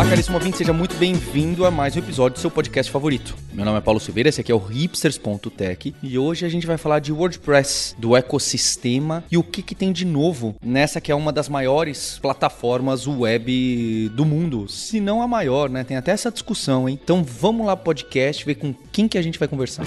Olá, caríssimo ouvinte, seja muito bem-vindo a mais um episódio do seu podcast favorito. Meu nome é Paulo Silveira, esse aqui é o hipsters.tech e hoje a gente vai falar de WordPress, do ecossistema e o que, que tem de novo nessa que é uma das maiores plataformas web do mundo, se não a maior, né? Tem até essa discussão, hein? Então vamos lá podcast, ver com quem que a gente vai conversar.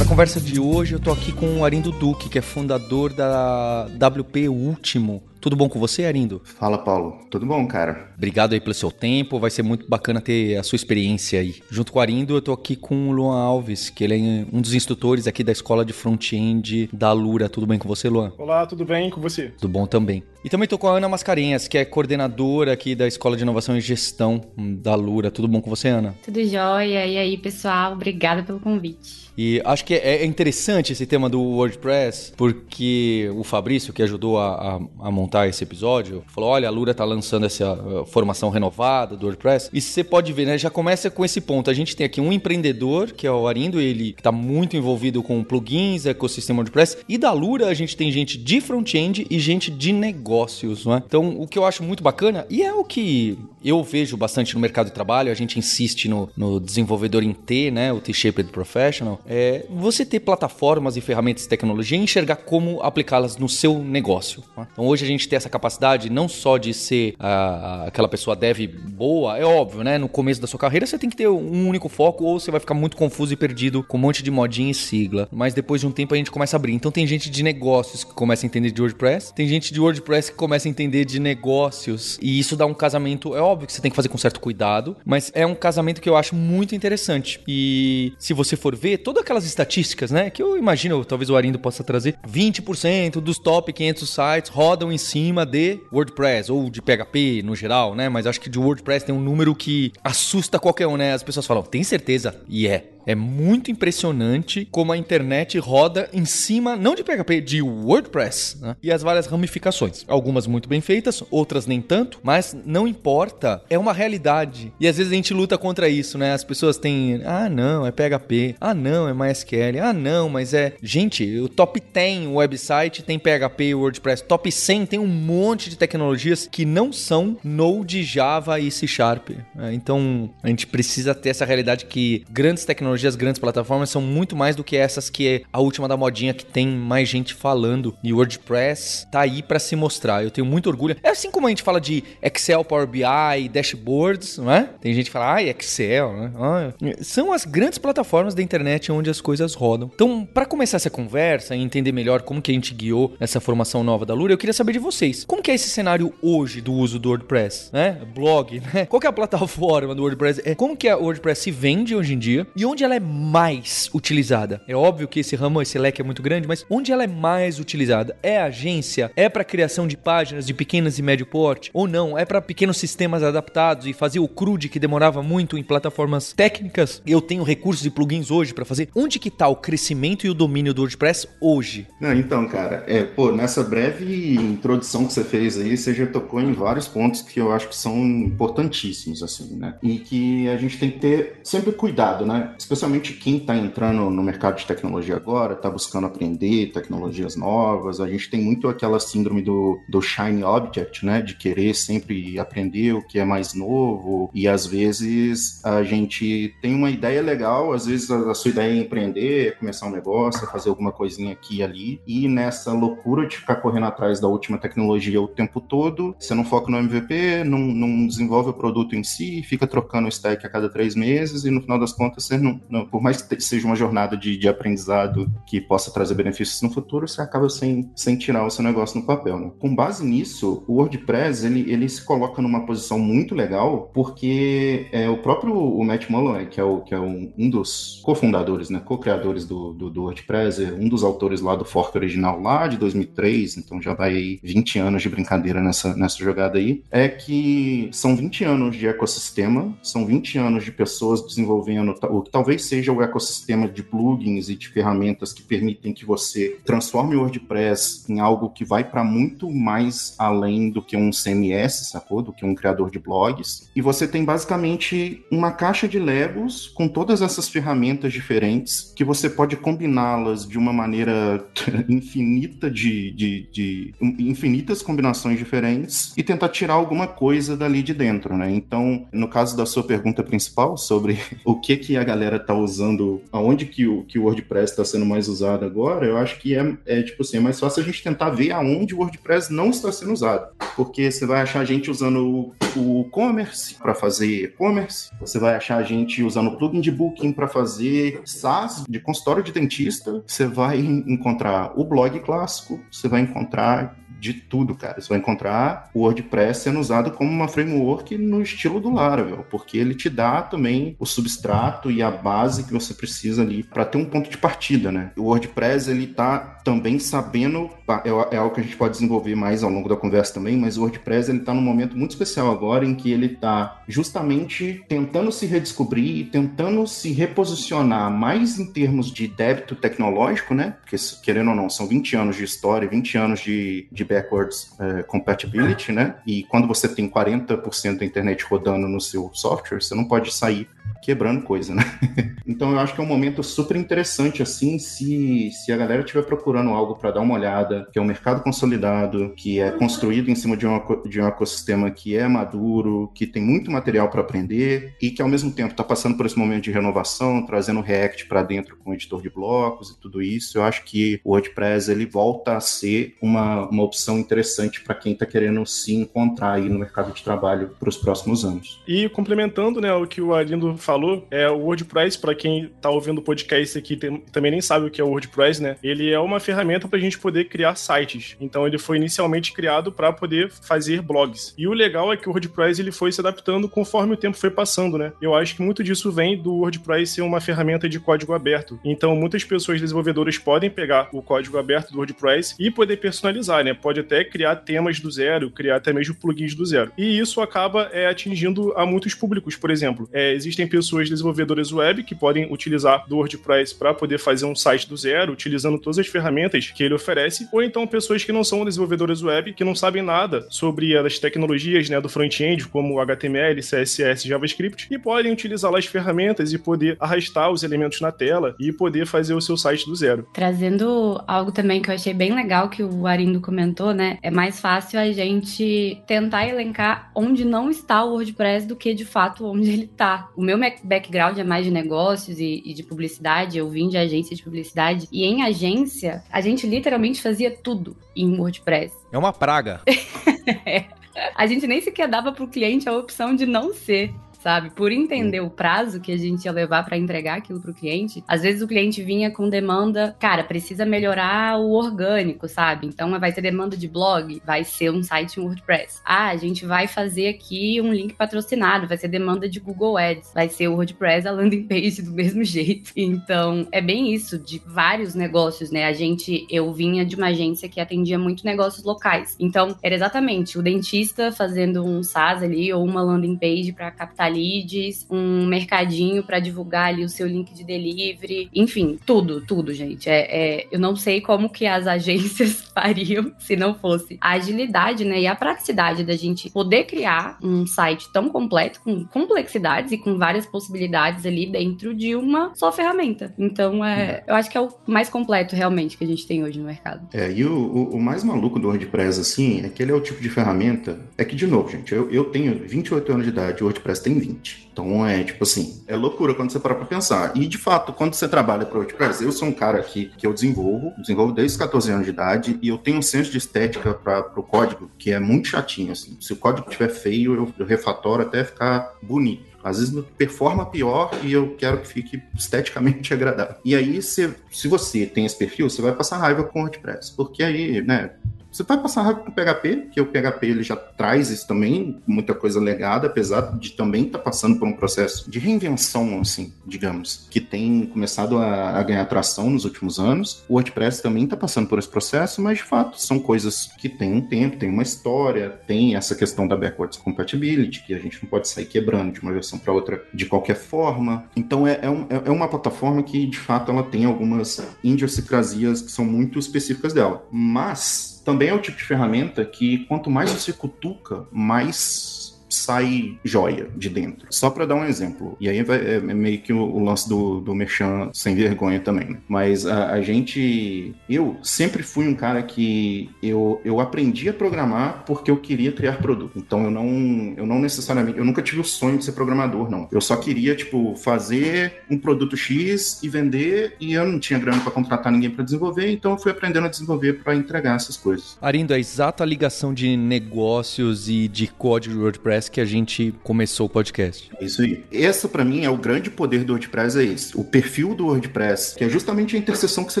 Conversa de hoje eu tô aqui com o Arindo Duque, que é fundador da WP Último. Tudo bom com você, Arindo? Fala, Paulo. Tudo bom, cara? Obrigado aí pelo seu tempo. Vai ser muito bacana ter a sua experiência aí. Junto com o Arindo, eu tô aqui com o Luan Alves, que ele é um dos instrutores aqui da escola de front-end da Lura. Tudo bem com você, Luan? Olá, tudo bem com você? Tudo bom também. E também tô com a Ana Mascarenhas, que é coordenadora aqui da Escola de Inovação e Gestão da Lura. Tudo bom com você, Ana? Tudo jóia. E aí, pessoal? Obrigada pelo convite. E acho que é interessante esse tema do WordPress, porque o Fabrício, que ajudou a, a, a montar esse episódio, falou: olha, a Lura tá lançando essa uh, formação renovada do WordPress. E você pode ver, né? Já começa com esse ponto. A gente tem aqui um empreendedor, que é o Arindo, ele está muito envolvido com plugins, ecossistema WordPress. E da Lura a gente tem gente de front-end e gente de negócios, não é? Então, o que eu acho muito bacana, e é o que eu vejo bastante no mercado de trabalho, a gente insiste no, no desenvolvedor em T, né? O T-Shaped Professional, é você ter plataformas e ferramentas de tecnologia e enxergar como aplicá-las no seu negócio. Né? Então, hoje a gente tem essa capacidade não só de ser uh, aquela pessoa dev boa, é óbvio, né? No começo da sua carreira você tem que ter um único foco ou você vai ficar muito confuso e perdido com um monte de modinha e sigla. Mas depois de um tempo a gente começa a abrir. Então tem gente de negócios que começa a entender de WordPress, tem gente de WordPress que começa a entender de negócios e isso dá um casamento, é óbvio que você tem que fazer com certo cuidado, mas é um casamento que eu acho muito interessante. E se você for ver todas aquelas estatísticas, né, que eu imagino, talvez o Arindo possa trazer, 20% dos top 500 sites rodam em cima de WordPress ou de PHP no geral, né? Mas acho que de WordPress tem um número que assusta qualquer um, né? As pessoas falam, tem certeza? E é. É muito impressionante como a internet roda em cima, não de PHP, de WordPress, né? E as várias ramificações. Algumas muito bem feitas, outras nem tanto, mas não importa, é uma realidade. E às vezes a gente luta contra isso, né? As pessoas têm, ah, não, é PHP, ah, não, é MySQL, ah, não, mas é. Gente, o top 10 website tem PHP e WordPress, top 100 tem um monte de tecnologias que não são Node, Java e C Sharp. Né? Então a gente precisa ter essa realidade que grandes tecnologias tecnologias, grandes plataformas são muito mais do que essas que é a última da modinha que tem mais gente falando. E o WordPress tá aí para se mostrar. Eu tenho muito orgulho. É assim como a gente fala de Excel, Power BI, dashboards, não é? Tem gente que fala, ah, Excel, né? Ah, são as grandes plataformas da internet onde as coisas rodam. Então, para começar essa conversa e entender melhor como que a gente guiou essa formação nova da Lura, eu queria saber de vocês. Como que é esse cenário hoje do uso do WordPress, né? Blog, né? Qual que é a plataforma do WordPress? É como que a WordPress se vende hoje em dia e onde onde ela é mais utilizada? É óbvio que esse ramo, esse leque é muito grande, mas onde ela é mais utilizada? É agência? É para criação de páginas de pequenas e médio porte? Ou não? É para pequenos sistemas adaptados e fazer o CRUD que demorava muito em plataformas técnicas? Eu tenho recursos e plugins hoje para fazer. Onde que tá o crescimento e o domínio do WordPress hoje? Não, então, cara, é, pô, nessa breve introdução que você fez aí, você já tocou em vários pontos que eu acho que são importantíssimos, assim, né? E que a gente tem que ter sempre cuidado, né? Especialmente quem está entrando no mercado de tecnologia agora, está buscando aprender tecnologias novas. A gente tem muito aquela síndrome do, do shiny object, né? De querer sempre aprender o que é mais novo. E às vezes a gente tem uma ideia legal, às vezes a, a sua ideia é empreender, é começar um negócio, é fazer alguma coisinha aqui e ali. E nessa loucura de ficar correndo atrás da última tecnologia o tempo todo, você não foca no MVP, não, não desenvolve o produto em si, fica trocando o stack a cada três meses e no final das contas você não, não, por mais que seja uma jornada de, de, aprendizado que possa trazer benefícios no futuro, você acaba sem, sem tirar o seu negócio no papel. Né? Com base nisso, o WordPress ele, ele se coloca numa posição muito legal, porque é, o próprio o Matt Mullen, que é, o, que é um, um dos cofundadores, né, co-criadores do, do, do, WordPress, é um dos autores lá do fork original lá de 2003, então já vai aí 20 anos de brincadeira nessa, nessa jogada aí, é que são 20 anos de ecossistema, são 20 anos de pessoas desenvolvendo o que talvez talvez seja o ecossistema de plugins e de ferramentas que permitem que você transforme o WordPress em algo que vai para muito mais além do que um CMS, sacou? Do que um criador de blogs. E você tem basicamente uma caixa de Legos com todas essas ferramentas diferentes que você pode combiná-las de uma maneira infinita de, de, de, infinitas combinações diferentes e tentar tirar alguma coisa dali de dentro, né? Então, no caso da sua pergunta principal sobre o que que a galera tá usando, aonde que o, que o WordPress está sendo mais usado agora, eu acho que é, é tipo assim, é mais fácil a gente tentar ver aonde o WordPress não está sendo usado. Porque você vai achar gente usando o, o commerce para fazer e-commerce, você vai achar gente usando o plugin de booking para fazer SaaS de consultório de dentista, você vai encontrar o blog clássico, você vai encontrar de tudo, cara. Você vai encontrar o WordPress sendo usado como uma framework no estilo do Laravel, porque ele te dá também o substrato e a base que você precisa ali para ter um ponto de partida, né? O WordPress ele tá também sabendo, é, é algo que a gente pode desenvolver mais ao longo da conversa também, mas o WordPress ele tá num momento muito especial agora em que ele tá justamente tentando se redescobrir e tentando se reposicionar mais em termos de débito tecnológico, né? Porque querendo ou não, são 20 anos de história, 20 anos de, de backwards uh, compatibility, né? E quando você tem 40% da internet rodando no seu software, você não pode sair quebrando coisa, né? então eu acho que é um momento super interessante, assim, se, se a galera estiver procurando algo para dar uma olhada, que é um mercado consolidado, que é construído em cima de um, de um ecossistema que é maduro, que tem muito material para aprender e que ao mesmo tempo está passando por esse momento de renovação, trazendo React para dentro com editor de blocos e tudo isso, eu acho que o WordPress ele volta a ser uma, uma opção interessante para quem está querendo se encontrar aí no mercado de trabalho para os próximos anos. E complementando, né, o que o Arindo falou, é o WordPress, para quem tá ouvindo o podcast aqui tem, também nem sabe o que é o WordPress, né? Ele é uma ferramenta para a gente poder criar sites. Então ele foi inicialmente criado para poder fazer blogs. E o legal é que o WordPress ele foi se adaptando conforme o tempo foi passando, né? Eu acho que muito disso vem do WordPress ser uma ferramenta de código aberto. Então muitas pessoas desenvolvedoras podem pegar o código aberto do WordPress e poder personalizar, né? Pode até criar temas do zero, criar até mesmo plugins do zero. E isso acaba é, atingindo a muitos públicos, por exemplo. É, existem pessoas desenvolvedoras web que podem utilizar do WordPress para poder fazer um site do zero, utilizando todas as ferramentas que ele oferece, ou então pessoas que não são desenvolvedoras web, que não sabem nada sobre as tecnologias né, do front-end, como HTML, CSS, JavaScript, e podem utilizar lá as ferramentas e poder arrastar os elementos na tela e poder fazer o seu site do zero. Trazendo algo também que eu achei bem legal que o Arindo comentou, né? É mais fácil a gente tentar elencar onde não está o WordPress do que de fato onde ele está. O meu background é mais de negócios e, e, de publicidade, eu vim de agência de publicidade, e em agência, a gente literalmente fazia tudo em WordPress. É uma praga. é. A gente nem sequer dava para o cliente a opção de não ser sabe? Por entender o prazo que a gente ia levar para entregar aquilo pro cliente, às vezes o cliente vinha com demanda, cara, precisa melhorar o orgânico, sabe? Então vai ser demanda de blog, vai ser um site em WordPress. Ah, a gente vai fazer aqui um link patrocinado, vai ser demanda de Google Ads, vai ser o WordPress a landing page do mesmo jeito. Então, é bem isso de vários negócios, né? A gente, eu vinha de uma agência que atendia muito negócios locais. Então, era exatamente o dentista fazendo um SaaS ali ou uma landing page para captar leads, um mercadinho para divulgar ali o seu link de delivery, enfim, tudo, tudo, gente. É, é, eu não sei como que as agências fariam se não fosse a agilidade, né, e a praticidade da gente poder criar um site tão completo, com complexidades e com várias possibilidades ali dentro de uma só ferramenta. Então, é, eu acho que é o mais completo realmente que a gente tem hoje no mercado. É, e o, o, o mais maluco do WordPress, assim, é que ele é o tipo de ferramenta. É que, de novo, gente, eu, eu tenho 28 anos de idade, o WordPress tem 20. Então é tipo assim, é loucura quando você para pra pensar. E de fato, quando você trabalha para WordPress, eu sou um cara que, que eu desenvolvo, desenvolvo desde os 14 anos de idade, e eu tenho um senso de estética para o código que é muito chatinho. Assim. Se o código estiver feio, eu, eu refatoro até ficar bonito. Às vezes performa pior e eu quero que fique esteticamente agradável. E aí, se, se você tem esse perfil, você vai passar raiva com o WordPress. Porque aí, né, Você vai passar rápido com o PHP, que o PHP ele já traz isso também, muita coisa legada, apesar de também estar tá passando por um processo de reinvenção, assim, digamos, que tem começado a, a ganhar tração nos últimos anos. O WordPress também está passando por esse processo, mas de fato são coisas que têm um tempo, tem uma história, tem essa questão da backwards compatibility, que a gente não pode sair quebrando de uma versão para outra de qualquer forma. Então é, é, um, é, é uma plataforma que de fato ela tem algumas idiosincrasias que são muito específicas dela. Mas também é o tipo de ferramenta que quanto mais você cutuca, mais sai joia de dentro. Só para dar um exemplo. E aí é, é meio que o, o, lance do, do Merchan sem vergonha também. Né? Mas a, a, gente. Eu sempre fui um cara que eu, eu aprendi a programar porque eu queria criar produto. Então eu não, eu não necessariamente. Eu nunca tive o sonho de ser programador, não. Eu só queria, tipo, fazer um produto X e vender e eu não tinha grana para contratar ninguém para desenvolver, então eu fui aprendendo a desenvolver para entregar essas coisas. Arindo, a exata ligação de negócios e de código WordPress Que a gente começou o podcast. É isso aí. Esse, para mim, é o grande poder do WordPress, é esse. O perfil do WordPress, que é justamente a interseção que você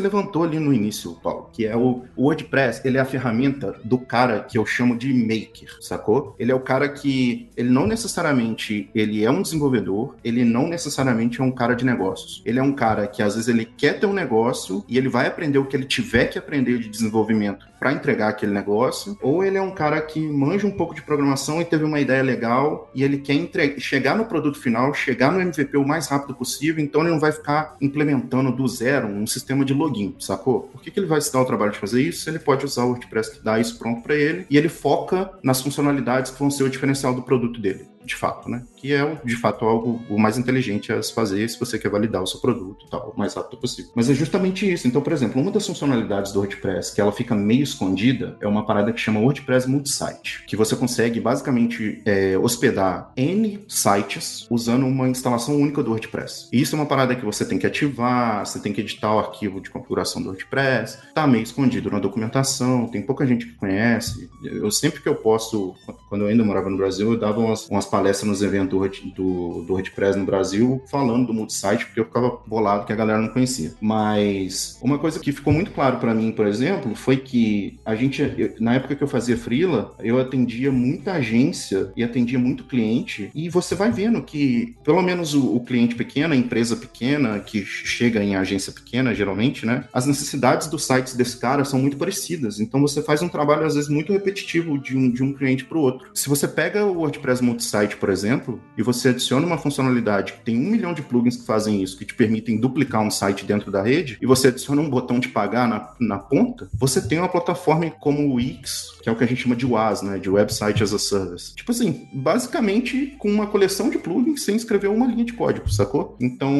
levantou ali no início, Paulo, que é o, o WordPress, ele é a ferramenta do cara que eu chamo de maker, sacou? Ele é o cara que, ele não necessariamente, ele é um desenvolvedor, ele não necessariamente é um cara de negócios. Ele é um cara que, às vezes, ele quer ter um negócio e ele vai aprender o que ele tiver que aprender de desenvolvimento para entregar aquele negócio, ou ele é um cara que manja um pouco de programação e teve uma ideia legal e ele quer entregar, chegar no produto final, chegar no MVP o mais rápido possível, então ele não vai ficar implementando do zero um sistema de login, sacou? Por que, que ele vai se dar o trabalho de fazer isso? Ele pode usar o WordPress que dá isso pronto para ele e ele foca nas funcionalidades que vão ser o diferencial do produto dele de fato, né? Que é, de fato, algo o mais inteligente a se fazer se você quer validar o seu produto tal, o mais rápido possível. Mas é justamente isso. Então, por exemplo, uma das funcionalidades do WordPress que ela fica meio escondida é uma parada que chama WordPress Multisite, que você consegue basicamente é, hospedar N sites usando uma instalação única do WordPress. E isso é uma parada que você tem que ativar, você tem que editar o arquivo de configuração do WordPress, tá meio escondido na documentação, tem pouca gente que conhece. Eu sempre que eu posso, quando eu ainda morava no Brasil, eu dava umas, umas palestras nos eventos do, do, WordPress no Brasil falando do multisite, porque eu ficava bolado que a galera não conhecia. Mas uma coisa que ficou muito claro para mim, por exemplo, foi que a gente, eu, na época que eu fazia freela, eu atendia muita agência e atendia muito cliente, e você vai vendo que, pelo menos o, o cliente pequeno, a empresa pequena, que chega em agência pequena, geralmente, né, as necessidades dos sites desse cara são muito parecidas. Então você faz um trabalho, às vezes, muito repetitivo de um, de um cliente para o outro. Se você pega o WordPress Multisite site, por exemplo, e você adiciona uma funcionalidade que tem um milhão de plugins que fazem isso, que te permitem duplicar um site dentro da rede, e você adiciona um botão de pagar na, na ponta, você tem uma plataforma como o Wix, que é o que a gente chama de WAS, né, de Website as a Service. Tipo assim, basicamente com uma coleção de plugins sem escrever uma linha de código, sacou? Então,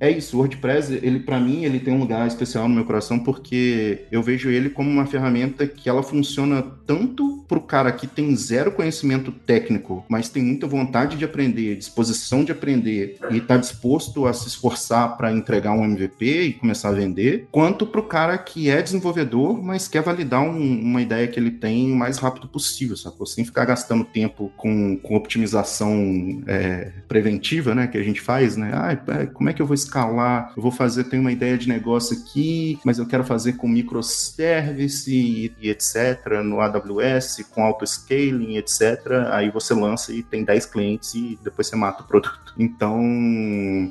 é isso, o WordPress, ele para mim, ele tem um lugar especial no meu coração porque eu vejo ele como uma ferramenta que ela funciona tanto pro cara que tem zero conhecimento técnico, mas tem muita vontade de aprender, disposição de aprender e está disposto a se esforçar para entregar um MVP e começar a vender, quanto para o cara que é desenvolvedor, mas quer validar um, uma ideia que ele tem o mais rápido possível, sacou? Sem ficar gastando tempo com, com optimização é, preventiva, né, que a gente faz, né? Ah, como é que eu vou escalar? Eu vou fazer, tenho uma ideia de negócio aqui, mas eu quero fazer com microservice e, e etc, no AWS, com auto-scaling, etc. Aí você lança e tem 10 clientes e depois você mata o produto. Então,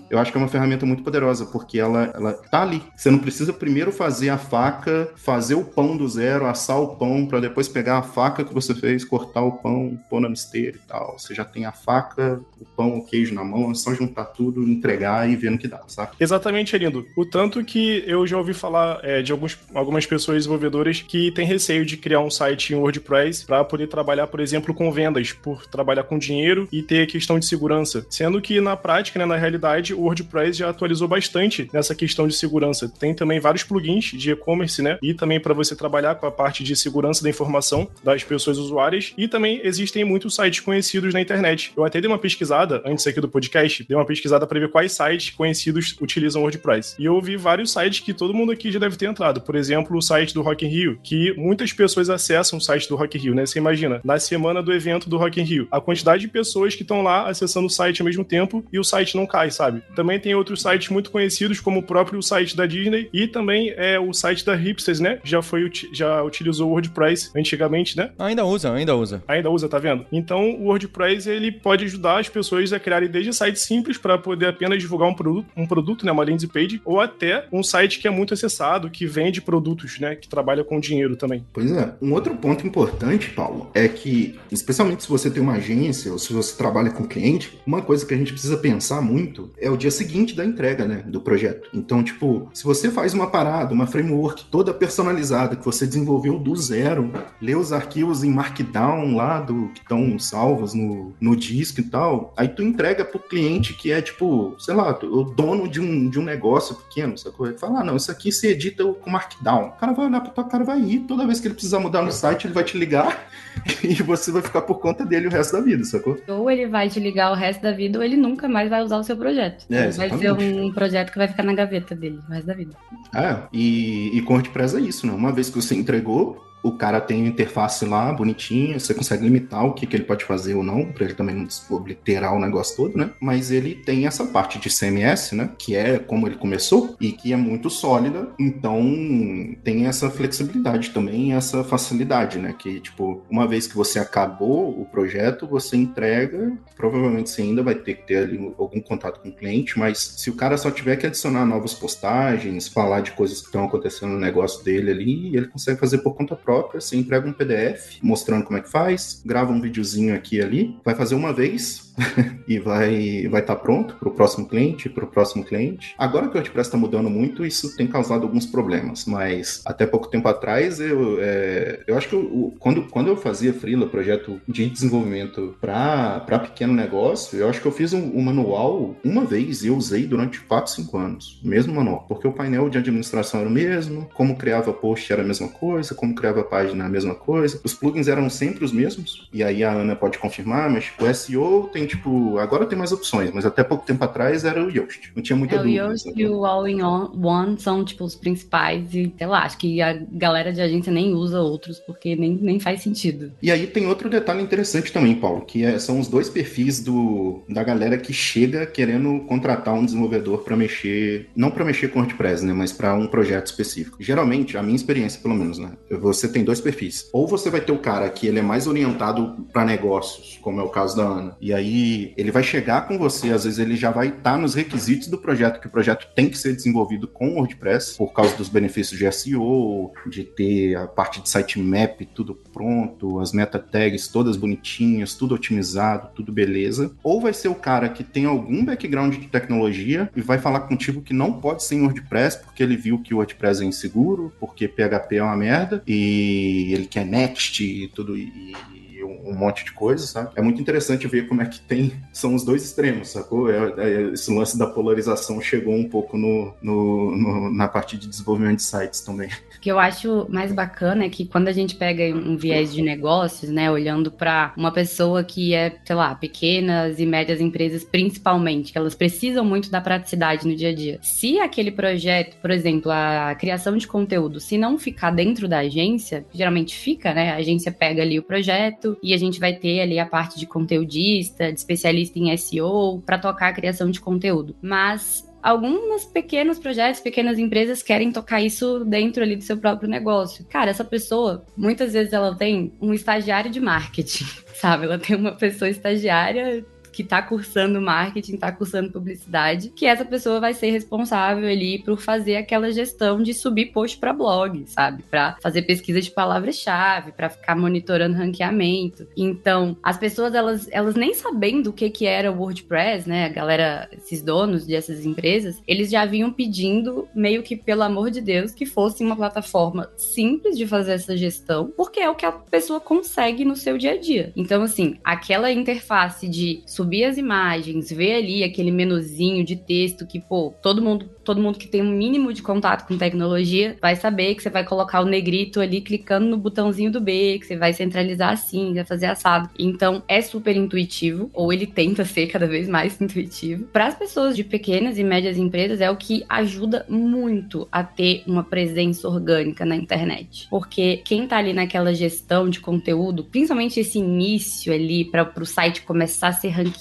eu acho que é uma ferramenta muito poderosa, porque ela, ela tá ali. Você não precisa primeiro fazer a faca, fazer o pão do zero, assar o pão, para depois pegar a faca que você fez, cortar o pão, pôr na misteira e tal. Você já tem a faca, o pão, o queijo na mão, é só juntar tudo, entregar e ver no que dá, sabe? Exatamente, Erindo. O tanto que eu já ouvi falar é, de alguns, algumas pessoas desenvolvedoras que têm receio de criar um site em WordPress para poder trabalhar, por exemplo, com vendas, por trabalhar com dinheiro e ter questão de segurança. Sendo que na prática, né, na realidade, o WordPress já atualizou bastante nessa questão de segurança. Tem também vários plugins de e-commerce, né? E também para você trabalhar com a parte de segurança da informação das pessoas usuárias. E também existem muitos sites conhecidos na internet. Eu até dei uma pesquisada antes aqui do podcast, dei uma pesquisada para ver quais sites conhecidos utilizam WordPress. E eu vi vários sites que todo mundo aqui já deve ter entrado. Por exemplo, o site do Rock in Rio, que muitas pessoas acessam o site do Rock in Rio, né? Você imagina, na semana semana do evento do Rock in Rio. A quantidade de pessoas que estão lá acessando o site ao mesmo tempo e o site não cai, sabe? Também tem outros sites muito conhecidos, como o próprio site da Disney e também é o site da Hipsters, né? Já foi já utilizou o WordPress antigamente, né? Ainda usa, ainda usa. Ainda usa, tá vendo? Então o WordPress ele pode ajudar as pessoas a criarem desde sites simples para poder apenas divulgar um produto, um produto, né, uma landing page, ou até um site que é muito acessado, que vende produtos, né, que trabalha com dinheiro também. Pois é. Um outro ponto importante, Paulo, é que, especialmente se você tem uma agência ou se você trabalha com cliente, uma coisa que a gente precisa pensar muito é o dia seguinte da entrega, né, do projeto. Então, tipo, se você faz uma parada, uma framework toda personalizada que você desenvolveu do zero, lê os arquivos em Markdown lá do que estão salvos no, no disco e tal, aí tu entrega pro cliente que é tipo, sei lá, o dono de um, de um negócio pequeno, sacou? Ele fala, ah, não, isso aqui se edita com Markdown. O cara vai olhar pra tua cara, vai ir, toda vez que ele precisar mudar no site, ele vai te ligar e você vai ficar por conta dele o resto da vida, sacou? Ou ele vai te ligar o resto da vida, ou ele nunca mais vai usar o seu projeto. É, vai ser um projeto que vai ficar na gaveta dele o resto da vida. É, e, e WordPress é isso, né? Uma vez que você entregou, o cara tem uma interface lá bonitinha, você consegue limitar o que, que ele pode fazer ou não, para ele também não obliterar o negócio todo, né? Mas ele tem essa parte de CMS, né? Que é como ele começou e que é muito sólida, então tem essa flexibilidade também, essa facilidade, né? Que, tipo, uma vez que você acabou o projeto, você entrega, provavelmente você ainda vai ter que ter ali algum contato com o cliente, mas se o cara só tiver que adicionar novas postagens, falar de coisas que estão acontecendo no negócio dele ali, ele consegue fazer por conta própria própria, você entrega um PDF mostrando como é que faz, grava um videozinho aqui e ali, vai fazer uma vez, e vai vai estar tá pronto para o próximo cliente, para o próximo cliente. Agora que o WordPress está mudando muito, isso tem causado alguns problemas, mas até pouco tempo atrás eu, é, eu acho que eu, quando, quando eu fazia freela, projeto de desenvolvimento para pequeno negócio, eu acho que eu fiz um, um, manual uma vez e usei durante 4, 5 anos, mesmo manual, porque o painel de administração era o mesmo, como criava post era a mesma coisa, como criava página a mesma coisa, os plugins eram sempre os mesmos, e aí a Ana pode confirmar, mas o SEO tem tipo, agora tem mais opções, mas até pouco tempo atrás era o Yoast. Não tinha muita é, dúvida. O Yoast e o All-in-One são, tipo, os principais e, sei lá, acho que a galera de agência nem usa outros porque nem, nem faz sentido. E aí tem outro detalhe interessante também, Paulo, que é, são os dois perfis do, da galera que chega querendo contratar um desenvolvedor para mexer, não para mexer com WordPress, né, mas para um projeto específico. Geralmente, a minha experiência, pelo menos, né, você tem dois perfis. Ou você vai ter o cara que ele é mais orientado para negócios, como é o caso da Ana, e aí ele vai chegar com você, às vezes ele já vai estar tá nos requisitos do projeto, que o projeto tem que ser desenvolvido com WordPress, por causa dos benefícios de SEO, de ter a parte de sitemap tudo pronto, as meta tags todas bonitinhas, tudo otimizado, tudo beleza. Ou vai ser o cara que tem algum background de tecnologia e vai falar contigo que não pode ser em WordPress porque ele viu que o WordPress é inseguro, porque PHP é uma merda e ele quer Next e tudo e um, monte de coisas, sabe? É muito interessante ver como é que tem, são os dois extremos, sacou? É, é, esse lance da polarização chegou um pouco no, no, no, na parte de desenvolvimento de sites também. O que eu acho mais bacana é que quando a gente pega um viés de negócios, né, olhando para uma pessoa que é, sei lá, pequenas e médias empresas principalmente, que elas precisam muito da praticidade no dia a dia. Se aquele projeto, por exemplo, a criação de conteúdo, se não ficar dentro da agência, geralmente fica, né? A agência pega ali o projeto, e a gente vai ter ali a parte de conteudista, de especialista em SEO, para tocar a criação de conteúdo. Mas alguns pequenos projetos, pequenas empresas querem tocar isso dentro ali do seu próprio negócio. Cara, essa pessoa, muitas vezes ela tem um estagiário de marketing, sabe? Ela tem uma pessoa estagiária que está cursando marketing, está cursando publicidade, que essa pessoa vai ser responsável ali por fazer aquela gestão de subir post para blog, sabe? Para fazer pesquisa de palavras-chave, para ficar monitorando ranqueamento. Então, as pessoas elas, elas nem sabendo o que que era o WordPress, né? A galera, esses donos dessas empresas, eles já vinham pedindo meio que pelo amor de Deus que fosse uma plataforma simples de fazer essa gestão, porque é o que a pessoa consegue no seu dia a dia. Então, assim, aquela interface de subir subir as imagens, ver ali aquele menuzinho de texto que, pô, todo mundo, todo mundo que tem um mínimo de contato com tecnologia vai saber que você vai colocar o negrito ali clicando no botãozinho do B, que você vai centralizar assim, vai fazer assado. Então, é super intuitivo, ou ele tenta ser cada vez mais intuitivo. Para as pessoas de pequenas e médias empresas, é o que ajuda muito a ter uma presença orgânica na internet. Porque quem tá ali naquela gestão de conteúdo, principalmente esse início ali para o site começar a ser ranqueado,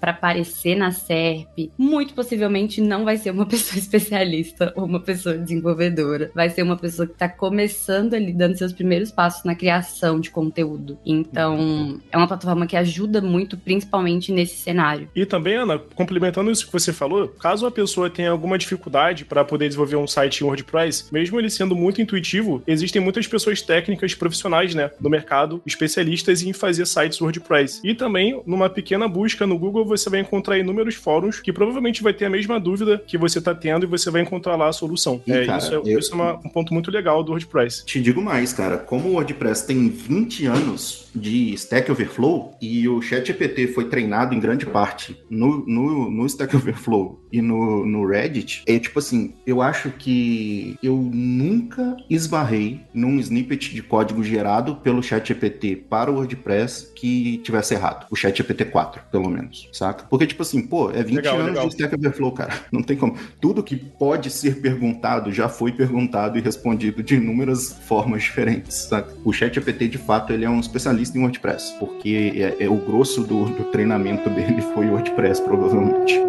para aparecer na SERP, muito possivelmente não vai ser uma pessoa especialista ou uma pessoa desenvolvedora. Vai ser uma pessoa que tá começando ali, dando seus primeiros passos na criação de conteúdo. Então, é uma plataforma que ajuda muito, principalmente nesse cenário. E também, Ana, complementando isso que você falou, caso a pessoa tenha alguma dificuldade para poder desenvolver um site em WordPress, mesmo ele sendo muito intuitivo, existem muitas pessoas técnicas profissionais, né, no mercado, especialistas em fazer sites WordPress. E também, numa pequena busca no Google, você vai encontrar inúmeros fóruns que provavelmente vai ter a mesma dúvida que você está tendo e você vai encontrar lá a solução. E, é, cara, isso é, eu- isso é uma- um ponto muito legal do WordPress. Te digo mais, cara. Como o WordPress tem 20 anos de Stack Overflow e o ChatGPT foi treinado em grande parte no, no, no Stack Overflow e no, no Reddit, é tipo assim, eu acho que eu nunca esbarrei num snippet de código gerado pelo ChatGPT para o WordPress que tivesse errado. O ChatGPT 4, pelo menos, saca? Porque, tipo assim, pô, é 20 Legal, anos legal. de Stack Overflow, cara. Não tem como. Tudo que pode ser perguntado já foi perguntado e respondido de inúmeras formas diferentes, saca? O ChatGPT, de fato, ele é um especialista em WordPress, porque é, é o grosso do, do treinamento dele foi WordPress, provavelmente.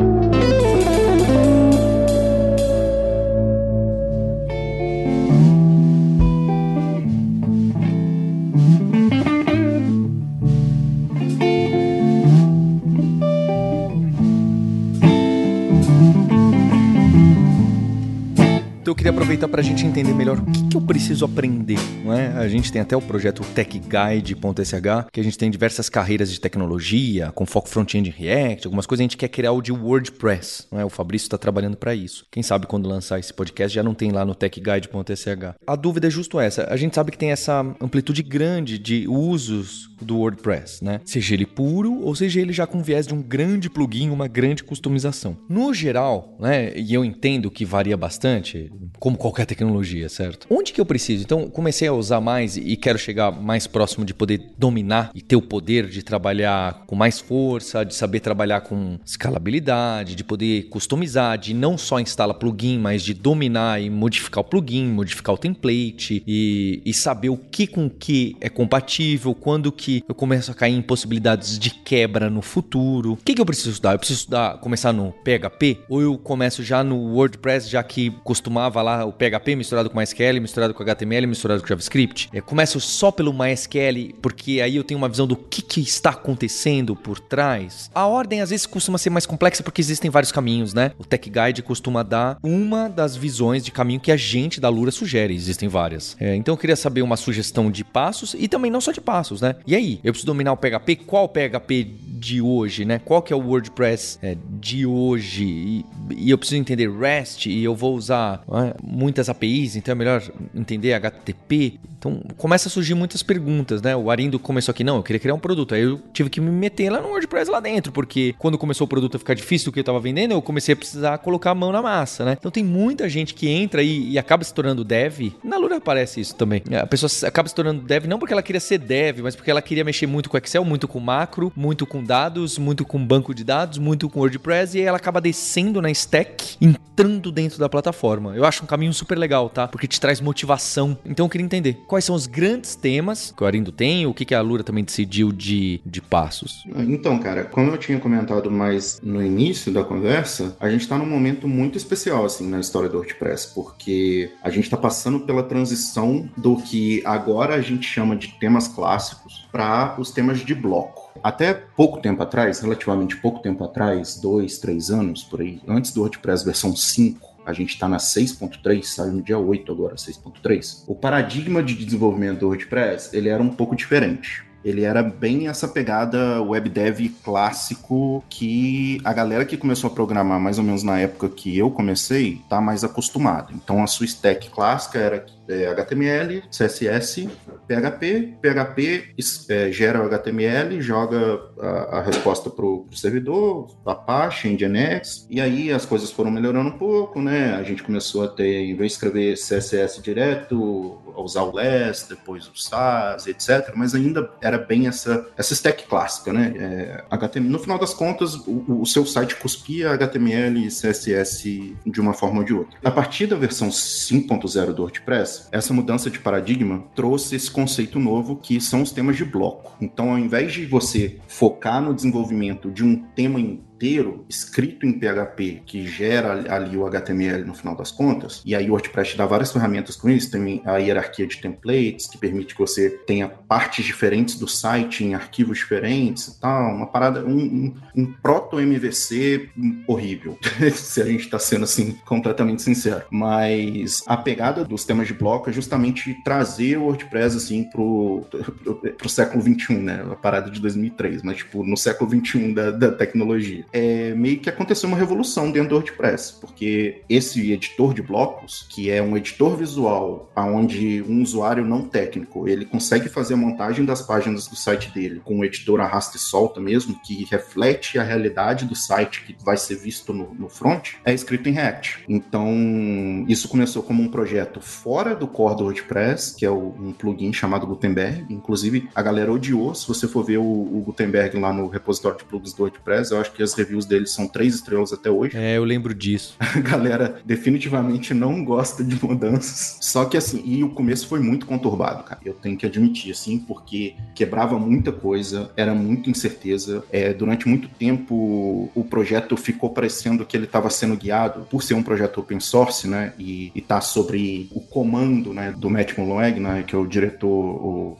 Então eu queria aproveitar para a gente entender melhor o que, que eu preciso aprender, não é? A gente tem até o projeto techguide.sh, que a gente tem diversas carreiras de tecnologia, com foco front-end React, algumas coisas a gente quer criar o de WordPress, não é? O Fabrício está trabalhando para isso. Quem sabe quando lançar esse podcast já não tem lá no techguide.sh. A dúvida é justo essa. A gente sabe que tem essa amplitude grande de usos do WordPress, né? Seja ele puro ou seja ele já com viés de um grande plugin, uma grande customização. No geral, né, e eu entendo que varia bastante, como qualquer tecnologia, certo? Onde que eu preciso? Então, comecei a usar mais e quero chegar mais próximo de poder dominar e ter o poder de trabalhar com mais força, de saber trabalhar com escalabilidade, de poder customizar, de não só instalar plugin, mas de dominar e modificar o plugin, modificar o template e, e saber o que com que é compatível, quando que eu começo a cair em possibilidades de quebra no futuro. O que, que eu preciso estudar? Eu preciso estudar, começar no PHP? Ou eu começo já no WordPress, já que costumava lá o PHP misturado com MySQL, misturado com HTML, misturado com JavaScript? Eu começo só pelo MySQL, porque aí eu tenho uma visão do que, que está acontecendo por trás. A ordem às vezes costuma ser mais complexa porque existem vários caminhos, né? O Tech Guide costuma dar uma das visões de caminho que a gente da Lura sugere, existem várias. É, então eu queria saber uma sugestão de passos e também não só de passos, né? E aí, eu preciso dominar o PHP? Qual PHP de hoje, né? Qual que é o WordPress é, de hoje? E, e eu preciso entender REST e eu vou usar né, muitas APIs, então é melhor entender HTTP. Então começa a surgir muitas perguntas, né? O Arindo começou aqui, não, eu queria criar um produto. Aí eu tive que me meter lá no WordPress lá dentro, porque quando começou o produto a ficar difícil o que eu tava vendendo, eu comecei a precisar colocar a mão na massa, né? Então tem muita gente que entra e, e acaba se tornando dev. Na Lura aparece isso também. A pessoa acaba se tornando dev não porque ela queria ser dev, mas porque ela queria mexer muito com Excel, muito com macro, muito com dados, muito com banco de dados, muito com WordPress, e ela acaba descendo na stack, entrando dentro da plataforma. Eu acho um caminho super legal, tá? Porque te traz motivação. Então eu queria entender quais são os grandes temas que o Arindo tem, o que, que a Lura também decidiu de, de passos. Então, cara, como eu tinha comentado mais no início da conversa, a gente tá num momento muito especial, assim, na história do WordPress, porque a gente tá passando pela transição do que agora a gente chama de temas clássicos para os temas de bloco. Até pouco tempo atrás, relativamente pouco tempo atrás, dois, três anos por aí, antes do WordPress versão 5, a gente está na 6.3, saiu no dia 8 agora, 6.3. O paradigma de desenvolvimento do WordPress, ele era um pouco diferente. Ele era bem essa pegada web dev clássico que a galera que começou a programar mais ou menos na época que eu comecei tá mais acostumada. Então a sua stack clássica era é, HTML, CSS, PHP, PHP é, gera o HTML, joga a, a resposta para o servidor, Apache, Nginx, e aí as coisas foram melhorando um pouco, né? A gente começou a ter, em vez de escrever CSS direto, usar o LESS, depois o SAS, etc. Mas ainda era bem essa, essa stack clássica, né? É, HTML, no final das contas, o, o seu site cuspia HTML e CSS de uma forma ou de outra. A partir da versão 5.0 do WordPress, essa mudança de paradigma trouxe esse conceito novo que são os temas de bloco. Então, ao invés de você focar no desenvolvimento de um tema inteiro escrito em PHP que gera ali o HTML no final das contas, e aí o WordPress dá várias ferramentas com isso, tem a hierarquia de templates, que permite que você tenha partes diferentes do site em arquivos diferentes e tal, uma parada, um, um, um proto-MVC horrível, se a gente está sendo assim completamente sincero. Mas a pegada dos temas de bloco é justamente trazer o WordPress assim pro, pro, pro século 21, né? A parada de 2003, mas tipo, no século 21 da, da tecnologia é, meio que aconteceu uma revolução dentro do WordPress, porque esse editor de blocos, que é um editor visual onde um usuário não técnico, ele consegue fazer a montagem das páginas do site dele com um editor arrasta e solta mesmo, que reflete a realidade do site que vai ser visto no, no front, é escrito em React. Então, isso começou como um projeto fora do core do WordPress, que é o, um plugin chamado Gutenberg. Inclusive, a galera odiou. Se você for ver o, o Gutenberg lá no repositório de plugins do WordPress, eu acho que as reviews deles são três estrelas até hoje. É, eu lembro disso. A galera definitivamente não gosta de mudanças. Só que assim, e o começo foi muito conturbado, cara. Eu tenho que admitir, assim, porque quebrava muita coisa, era muita incerteza. É, durante muito tempo o projeto ficou parecendo que ele estava sendo guiado por ser um projeto open source, né? E, estar tá sobre o comando, né, do Matt Mullenweg, né, que é o diretor, o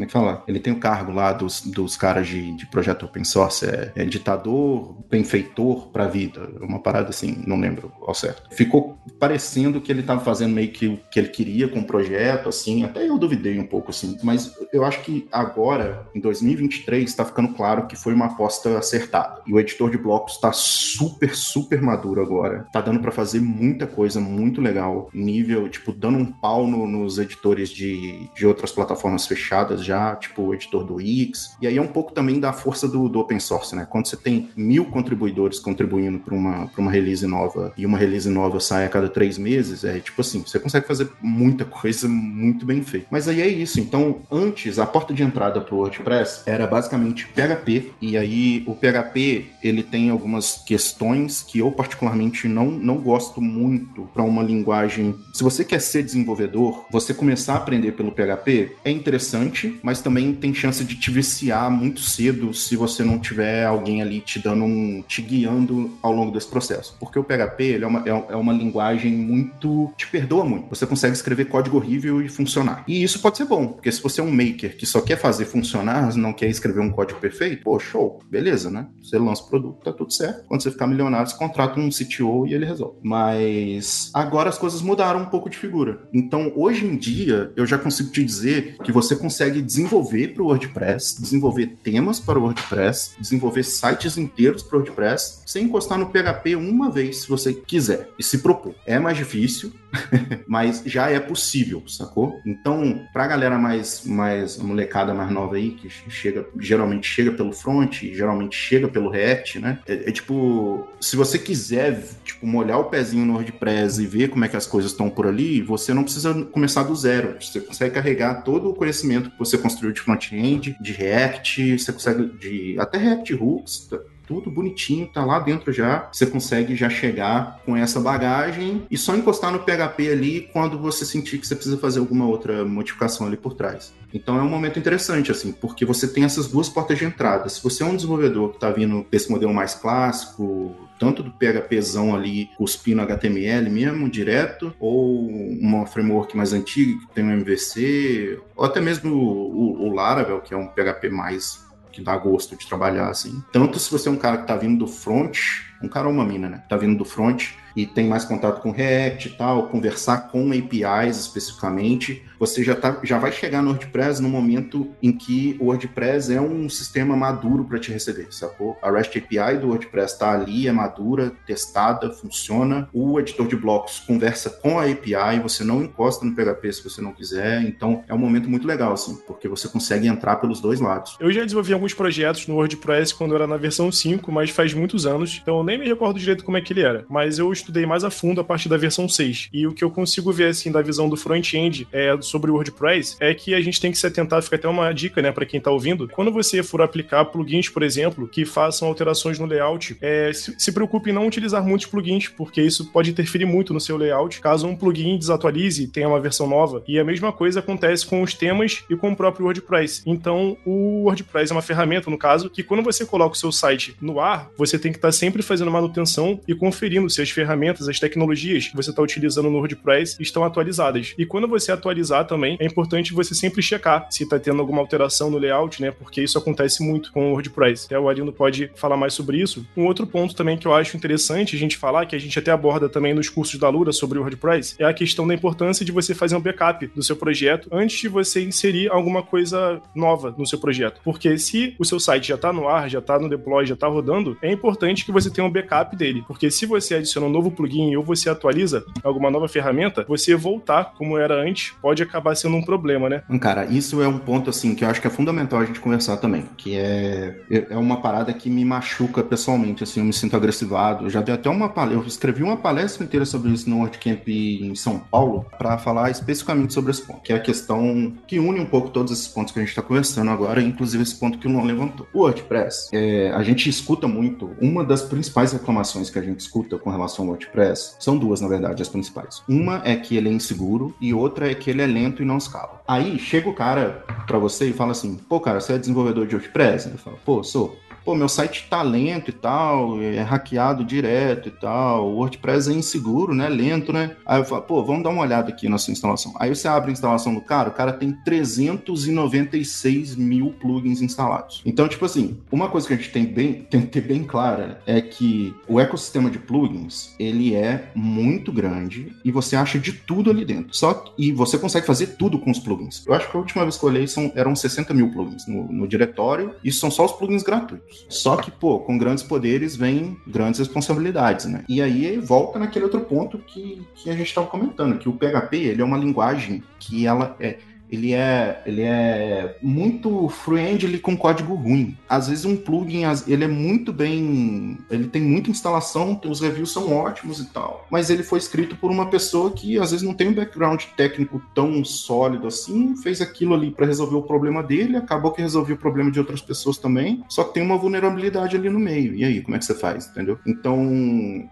como é que fala? Ele tem o cargo lá dos, dos caras de, de projeto open source, é, é ditador, benfeitor pra vida, uma parada assim, não lembro ao certo. Ficou parecendo que ele tava fazendo meio que o que ele queria com o projeto, assim, até eu duvidei um pouco, assim, mas eu acho que agora, em 2023, tá ficando claro que foi uma aposta acertada. E o editor de blocos tá super, super maduro agora. Tá dando para fazer muita coisa muito legal, nível, tipo, dando um pau no, nos editores de, de outras plataformas fechadas já, tipo o editor do Wix. E aí é um pouco também da força do, do open source, né? Quando você tem mil contribuidores contribuindo para uma, uma release nova e uma release nova sai a cada três meses, é tipo assim, você consegue fazer muita coisa muito bem feita. Mas aí é isso. Então, antes, a porta de entrada para o WordPress era basicamente PHP, e aí o PHP ele tem algumas questões que eu particularmente não, não gosto muito para uma linguagem. Se você quer ser desenvolvedor, você começar a aprender pelo PHP é interessante, mas também tem chance de te viciar muito cedo se você não tiver alguém ali te dando um. te guiando ao longo desse processo. Porque o PHP ele é, uma, é, é uma linguagem muito. te perdoa muito. Você consegue escrever código horrível e funcionar. E isso pode ser bom, porque se você é um maker que só quer fazer funcionar, não quer escrever um código perfeito, pô, show, beleza, né? Você lança o produto, tá tudo certo. Quando você ficar milionário, você contrata um CTO e ele resolve. Mas agora as coisas mudaram um pouco de figura. Então, hoje em dia, eu já consigo te dizer que você consegue desenvolver para o WordPress, desenvolver temas para o WordPress, desenvolver sites inteiros para o WordPress, sem encostar no PHP uma vez, se você quiser e se propor. É mais difícil, mas já é possível, sacou? Então, para a galera mais, mais molecada mais nova aí, que chega, geralmente chega pelo front, geralmente chega pelo React, né? É, é, tipo, se você quiser, tipo, molhar o pezinho no WordPress e ver como é que as coisas estão por ali, você não precisa começar do zero. Você consegue carregar todo o conhecimento que você construiu de front-end, de React, você consegue de até React Hooks, tá? Tudo bonitinho, tá lá dentro já. Você consegue já chegar com essa bagagem e só encostar no PHP ali quando você sentir que você precisa fazer alguma outra modificação ali por trás. Então é um momento interessante, assim, porque você tem essas duas portas de entrada. Se você é um desenvolvedor que está vindo desse modelo mais clássico, tanto do PHPzão ali cuspindo HTML mesmo, direto, ou uma framework mais antiga que tem um MVC, ou até mesmo o, o Laravel, que é um PHP mais que dá gosto de trabalhar assim. Tanto se você é um cara que tá vindo do front, um cara ou uma mina, né? Tá vindo do front e tem mais contato com React e tal, conversar com APIs especificamente, você já, tá, já vai chegar no WordPress no momento em que o WordPress é um sistema maduro para te receber, sacou? A REST API do WordPress está ali, é madura, testada, funciona. O editor de blocos conversa com a API, você não encosta no PHP se você não quiser. Então é um momento muito legal, assim, porque você consegue entrar pelos dois lados. Eu já desenvolvi alguns projetos no WordPress quando era na versão 5, mas faz muitos anos, então eu nem me recordo direito como é que ele era. Mas eu estudei mais a fundo a partir da versão 6. E o que eu consigo ver, assim, da visão do front-end é sobre o WordPress é que a gente tem que se atentar, fica até uma dica, né, para quem tá ouvindo. Quando você for aplicar plugins, por exemplo, que façam alterações no layout, é, se, se preocupe em não utilizar muitos plugins, porque isso pode interferir muito no seu layout, caso um plugin desatualize, tenha uma versão nova. E a mesma coisa acontece com os temas e com o próprio WordPress. Então, o WordPress é uma ferramenta, no caso, que quando você coloca o seu site no ar, você tem que estar tá sempre fazendo manutenção e conferindo se as ferramentas, as tecnologias que você está utilizando no WordPress estão atualizadas. E quando você atualizar também, é importante você sempre checar se está tendo alguma alteração no layout, né? Porque isso acontece muito com o WordPress. Até o Arino pode falar mais sobre isso. Um outro ponto também que eu acho interessante a gente falar, que a gente até aborda também nos cursos da Lura sobre o WordPress, é a questão da importância de você fazer um backup do seu projeto antes de você inserir alguma coisa nova no seu projeto. Porque se o seu site já está no ar, já está no deploy, já está rodando, é importante que você tenha um backup dele. Porque se você adiciona um novo plugin ou você atualiza alguma nova ferramenta, você voltar como era antes pode acabar sendo um problema, né? Cara, isso é um ponto assim que eu acho que é fundamental a gente conversar também, que é é uma parada que me machuca pessoalmente, assim, eu me sinto agressivado. Eu já dei até uma palestra, eu escrevi uma palestra inteira sobre isso no WordCamp em São Paulo para falar especificamente sobre esse ponto, que é a questão que une um pouco todos esses pontos que a gente está conversando agora, inclusive esse ponto que o Luan levantou. O WordPress, é, a gente escuta muito, uma das principais reclamações que a gente escuta com relação ao WordPress, são duas, na verdade, as principais. Uma é que ele é inseguro e outra é que ele é lento e não escala. Aí chega o cara para você e fala assim: pô, cara, você é desenvolvedor de WordPress? Ele fala: pô, sou pô, meu site tá lento e tal, é hackeado direto e tal, o WordPress é inseguro, né, lento, né? Aí eu falo, pô, vamos dar uma olhada aqui na sua instalação. Aí você abre a instalação do cara, o cara tem 396 mil plugins instalados. Então, tipo assim, uma coisa que a gente tem, bem, tem que ter bem clara é que o ecossistema de plugins, ele é muito grande e você acha de tudo ali dentro. Só que, e você consegue fazer tudo com os plugins. Eu acho que a última vez que eu olhei são, eram 60 mil plugins no, no diretório, e são só os plugins gratuitos. Só que, pô, com grandes poderes vem grandes responsabilidades, né? E aí volta naquele outro ponto que, que a gente estava comentando, que o PHP ele é uma linguagem que ela é ele é, ele é muito friendly com código ruim. Às vezes um plugin, ele é muito bem, ele tem muita instalação, os reviews são ótimos e tal, mas ele foi escrito por uma pessoa que às vezes não tem um background técnico tão sólido assim, fez aquilo ali para resolver o problema dele, acabou que resolveu o problema de outras pessoas também, só que tem uma vulnerabilidade ali no meio. E aí, como é que você faz, entendeu? Então,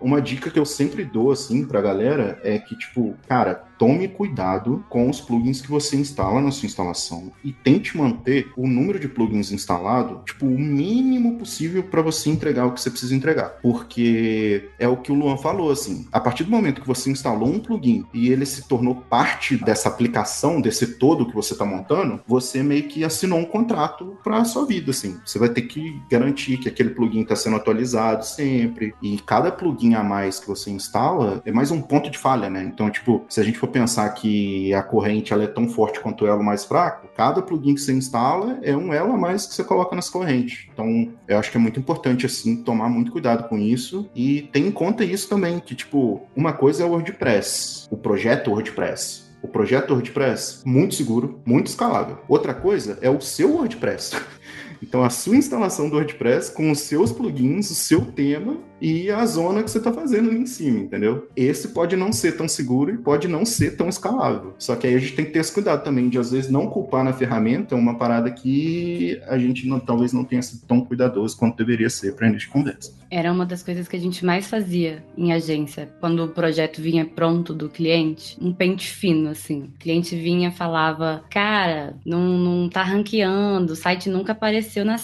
uma dica que eu sempre dou assim pra galera é que tipo, cara, tome cuidado com os plugins que você instala na sua instalação e tente manter o número de plugins instalado, tipo, o mínimo possível para você entregar o que você precisa entregar. Porque é o que o Luan falou, assim, a partir do momento que você instalou um plugin e ele se tornou parte dessa aplicação, desse todo que você está montando, você meio que assinou um contrato para a sua vida, assim. Você vai ter que garantir que aquele plugin está sendo atualizado sempre e cada plugin a mais que você instala é mais um ponto de falha, né? Então, tipo, se a gente for for pensar que a corrente ela é tão forte quanto o elo mais fraco, cada plugin que você instala é um elo a mais que você coloca nas correntes. Então, eu acho que é muito importante, assim, tomar muito cuidado com isso e ter em conta isso também, que, tipo, uma coisa é o WordPress, o projeto WordPress. O projeto WordPress, muito seguro, muito escalável. Outra coisa é o seu WordPress. Então, a sua instalação do WordPress com os seus plugins, o seu tema e a zona que você está fazendo ali em cima, entendeu? Esse pode não ser tão seguro e pode não ser tão escalável. Só que aí a gente tem que ter esse cuidado também de, às vezes, não culpar na ferramenta uma parada que a gente não, talvez não tenha sido tão cuidadoso quanto deveria ser para a gente conversa. Era uma das coisas que a gente mais fazia em agência, quando o projeto vinha pronto do cliente, um pente fino, assim. O cliente vinha falava, cara, não, não tá ranqueando, o site nunca apareceu na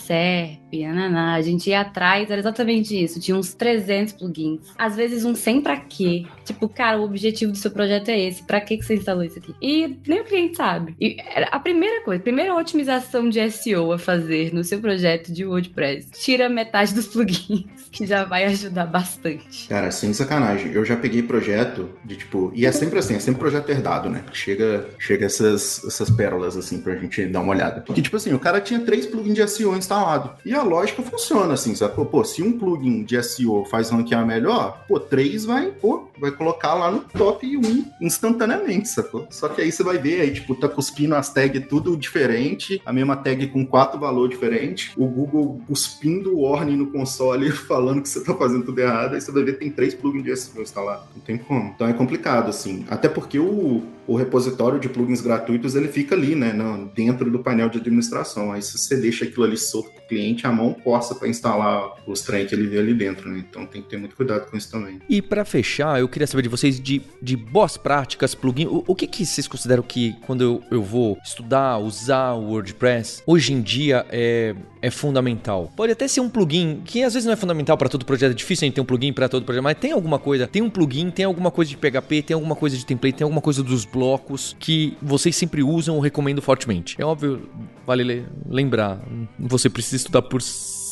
Nananá. a gente ia atrás, era exatamente isso. Tinha uns 300 plugins. Às vezes um sem pra quê. Tipo, cara, o objetivo do seu projeto é esse. Pra que, que você instalou isso aqui? E nem o cliente sabe. E a primeira coisa, a primeira otimização de SEO a fazer no seu projeto de WordPress, tira metade dos plugins, que já vai ajudar bastante. Cara, sem sacanagem. Eu já peguei projeto de tipo. E é sempre assim, é sempre projeto herdado, né? Chega, chega essas, essas pérolas assim pra gente dar uma olhada. Que tipo assim, o cara tinha três plugins de SEO instalado. E a lógica funciona assim, sabe? Pô, se um plugin de SEO faz ranquear melhor, pô, três vai, pô, vai colocar lá no top 1 instantaneamente, sacou? Só que aí você vai ver, aí, tipo, tá cuspindo as tags tudo diferente, a mesma tag com quatro valores diferentes, o Google cuspindo o warning no console falando que você tá fazendo tudo errado, aí você vai ver que tem três plugins de SEO instalados. Não tem como. Então é complicado, assim. Até porque o, o repositório de plugins gratuitos, ele fica ali, né, no, dentro do painel de administração. Aí se você deixa aquilo ali solto pro cliente, a mão coça para instalar os trem que ele vê ali dentro, né? Então tem que ter muito cuidado com isso também. E para fechar, eu queria saber de vocês de, de boas práticas, plugin. O, o que, que vocês consideram que quando eu, eu vou estudar, usar o WordPress, hoje em dia é, é fundamental? Pode até ser um plugin que às vezes não é fundamental para todo projeto, é difícil a gente ter um plugin para todo projeto, mas tem alguma coisa, tem um plugin, tem alguma coisa de PHP, tem alguma coisa de template, tem alguma coisa dos blocos que vocês sempre usam, eu recomendo fortemente. É óbvio, vale lembrar, você precisa estudar por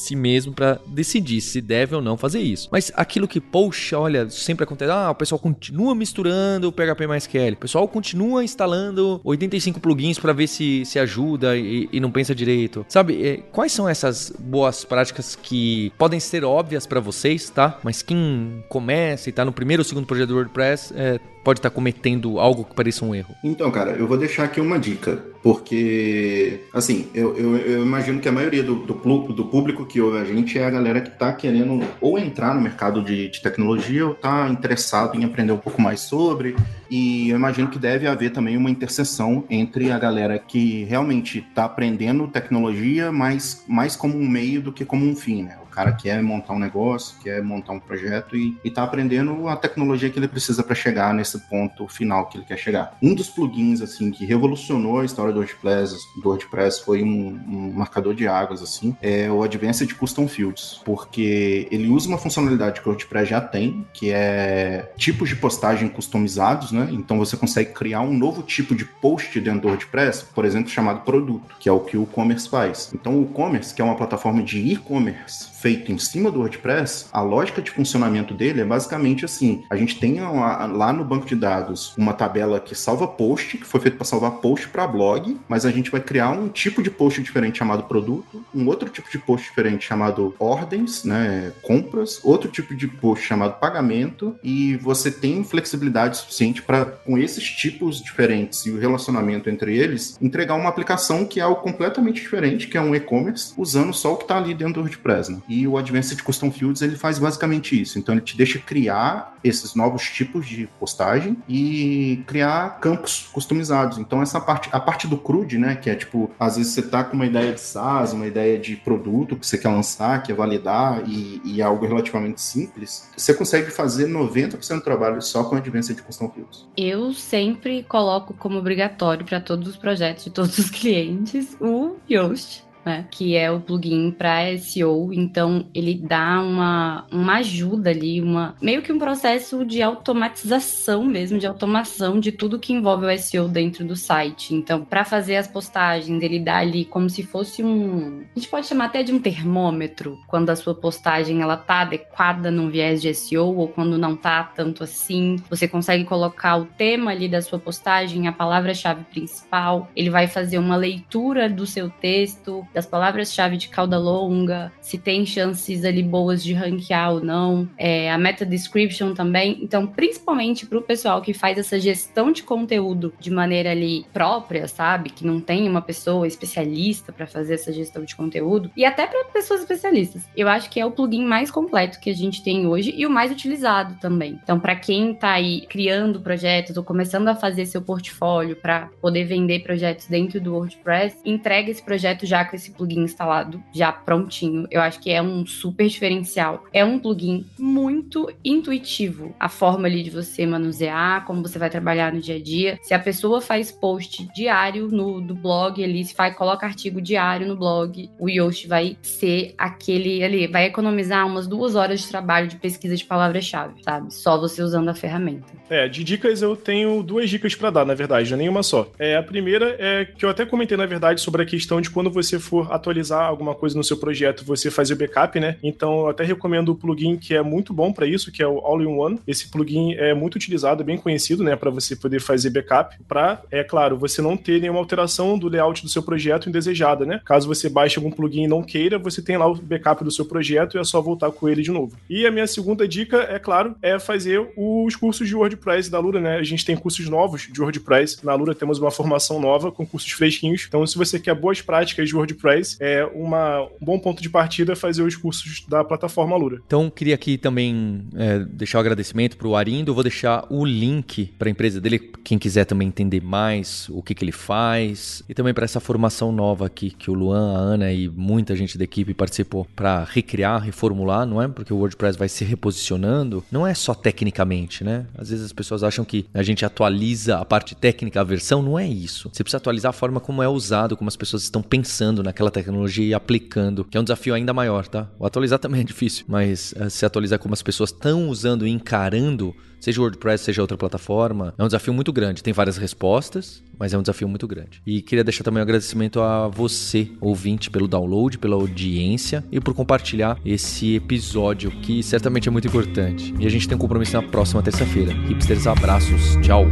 si mesmo para decidir se deve ou não fazer isso. Mas aquilo que, poxa, olha, sempre acontece, ah, o pessoal continua misturando o PHP mais QL, o pessoal continua instalando 85 plugins para ver se, se ajuda e, e, não pensa direito. Sabe, é, quais são essas boas práticas que podem ser óbvias para vocês, tá? Mas quem começa e tá no primeiro ou segundo projeto do WordPress, é, pode estar tá cometendo algo que pareça um erro? Então, cara, eu vou deixar aqui uma dica, porque, assim, eu, eu, eu imagino que a maioria do, do, do, público que ouve a gente é a galera que está querendo ou entrar no mercado de, de tecnologia ou está interessado em aprender um pouco mais sobre, e eu imagino que deve haver também uma interseção entre a galera que realmente está aprendendo tecnologia, mas mais como um meio do que como um fim, né? Cara quer montar um negócio, quer montar um projeto e, está aprendendo a tecnologia que ele precisa para chegar nesse ponto final que ele quer chegar. Um dos plugins assim que revolucionou a história do WordPress, do WordPress foi um, um marcador de águas assim, é o Advanced Custom Fields, porque ele usa uma funcionalidade que o WordPress já tem, que é tipos de postagem customizados, né? Então você consegue criar um novo tipo de post dentro do WordPress, por exemplo, chamado produto, que é o que o e-commerce faz. Então o e-commerce, que é uma plataforma de e-commerce feito em cima do WordPress, a lógica de funcionamento dele é basicamente assim: a gente tem uma, lá no banco de dados uma tabela que salva post, que foi feito para salvar post para blog, mas a gente vai criar um tipo de post diferente chamado produto, um outro tipo de post diferente chamado ordens, né, compras, outro tipo de post chamado pagamento, e você tem flexibilidade suficiente para, com esses tipos diferentes e o relacionamento entre eles, entregar uma aplicação que é algo completamente diferente, que é um e-commerce, usando só o que está ali dentro do WordPress. Né? E o Advanced Custom Fields ele faz basicamente isso. Então ele te deixa criar esses novos tipos de postagem e criar campos customizados. Então essa parte, a parte do CRUD, né, que é tipo, às vezes você tá com uma ideia de SaaS, uma ideia de produto que você quer lançar, quer validar e, e é algo relativamente simples, você consegue fazer 90% do trabalho só com Advanced Custom Fields. Eu sempre coloco como obrigatório para todos os projetos de todos os clientes o Yoast né? Que é o plugin para SEO. Então, ele dá uma, uma ajuda ali, uma meio que um processo de automatização mesmo, de automação de tudo que envolve o SEO dentro do site. Então, para fazer as postagens, ele dá ali como se fosse um, a gente pode chamar até de um termômetro, quando a sua postagem ela tá adequada num viés de SEO ou quando não tá tanto assim. Você consegue colocar o tema ali da sua postagem, a palavra-chave principal. Ele vai fazer uma leitura do seu texto, das palavras-chave de cauda longa, se tem chances ali boas de ranquear ou não, é, a meta description também. Então, principalmente para o pessoal que faz essa gestão de conteúdo de maneira ali própria, sabe? Que não tem uma pessoa especialista para fazer essa gestão de conteúdo, e até para pessoas especialistas. Eu acho que é o plugin mais completo que a gente tem hoje e o mais utilizado também. Então, para quem está aí criando projetos ou começando a fazer seu portfólio para poder vender projetos dentro do WordPress, entrega esse projeto já com esse plugin instalado já prontinho. Eu acho que é um super diferencial. É um plugin muito intuitivo. A forma ali de você manusear, como você vai trabalhar no dia a dia. Se a pessoa faz post diário no do blog ali, se faz, coloca artigo diário no blog, o Yoast vai ser aquele ali, vai economizar umas duas horas de trabalho de pesquisa de palavra-chave, sabe? Só você usando a ferramenta. É, de dicas eu tenho duas dicas para dar, na verdade, não é nenhuma só. É, a primeira é que eu até comentei, na verdade, sobre a questão de quando você for atualizar alguma coisa no seu projeto, você fazer o backup, né? Então eu até recomendo o plugin que é muito bom para isso, que é o All-in-One. Esse plugin é muito utilizado, bem conhecido, né, para você poder fazer backup, para, é claro, você não ter nenhuma alteração do layout do seu projeto indesejada, né? Caso você baixe algum plugin e não queira, você tem lá o backup do seu projeto e é só voltar com ele de novo. E a minha segunda dica, é claro, é fazer os cursos de WordPress da Lura, né? A gente tem cursos novos de WordPress. Na Lura temos uma formação nova com cursos fresquinhos. Então, se você quer boas práticas de WordPress, é uma, um bom ponto de partida fazer os cursos da plataforma Lura. Então, queria aqui também é, deixar o um agradecimento para o Arindo. vou deixar o link para a empresa dele, quem quiser também entender mais o que, que ele faz. E também para essa formação nova aqui que o Luan, a Ana e muita gente da equipe participou para recriar, reformular, não é? Porque o WordPress vai se reposicionando. Não é só tecnicamente, né? Às vezes as pessoas acham que a gente atualiza a parte técnica, a versão, não é isso. Você precisa atualizar a forma como é usado, como as pessoas estão pensando naquela tecnologia e aplicando, que é um desafio ainda maior, tá? O atualizar também é difícil, mas uh, se atualizar como as pessoas estão usando e encarando seja o WordPress, seja outra plataforma, é um desafio muito grande. Tem várias respostas, mas é um desafio muito grande. E queria deixar também um agradecimento a você, ouvinte, pelo download, pela audiência e por compartilhar esse episódio, que certamente é muito importante. E a gente tem um compromisso na próxima terça-feira. Hipsters, abraços, tchau!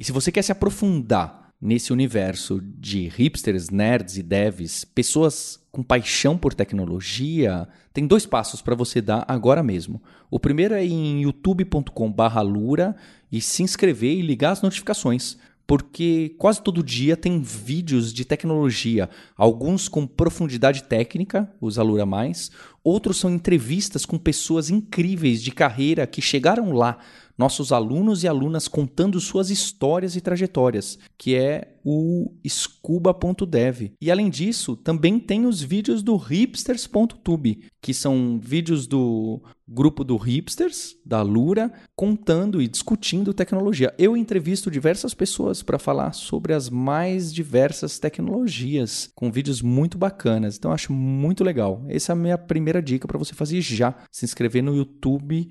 E se você quer se aprofundar nesse universo de hipsters, nerds e devs, pessoas com paixão por tecnologia, tem dois passos para você dar agora mesmo. O primeiro é em youtube.com/lura e se inscrever e ligar as notificações porque quase todo dia tem vídeos de tecnologia, alguns com profundidade técnica, os Alura Mais, outros são entrevistas com pessoas incríveis de carreira que chegaram lá, nossos alunos e alunas contando suas histórias e trajetórias, que é o scuba.dev. E além disso, também tem os vídeos do hipsters.tube, que são vídeos do grupo do Hipsters, da Lura, contando e discutindo tecnologia. Eu entrevisto diversas pessoas para falar sobre as mais diversas tecnologias, com vídeos muito bacanas. Então acho muito legal. Essa é a minha primeira dica para você fazer já, se inscrever no YouTube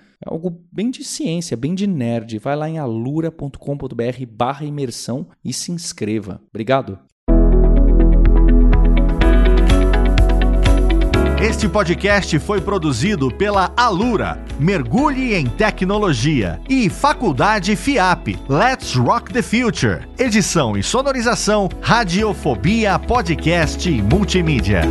algo bem de ciência, bem de nerd. Vai lá em alura.com.br barra imersão e se inscreva. Obrigado. Este podcast foi produzido pela Alura, Mergulhe em Tecnologia, e Faculdade FIAP, Let's Rock the Future. Edição e sonorização, Radiofobia Podcast e Multimídia.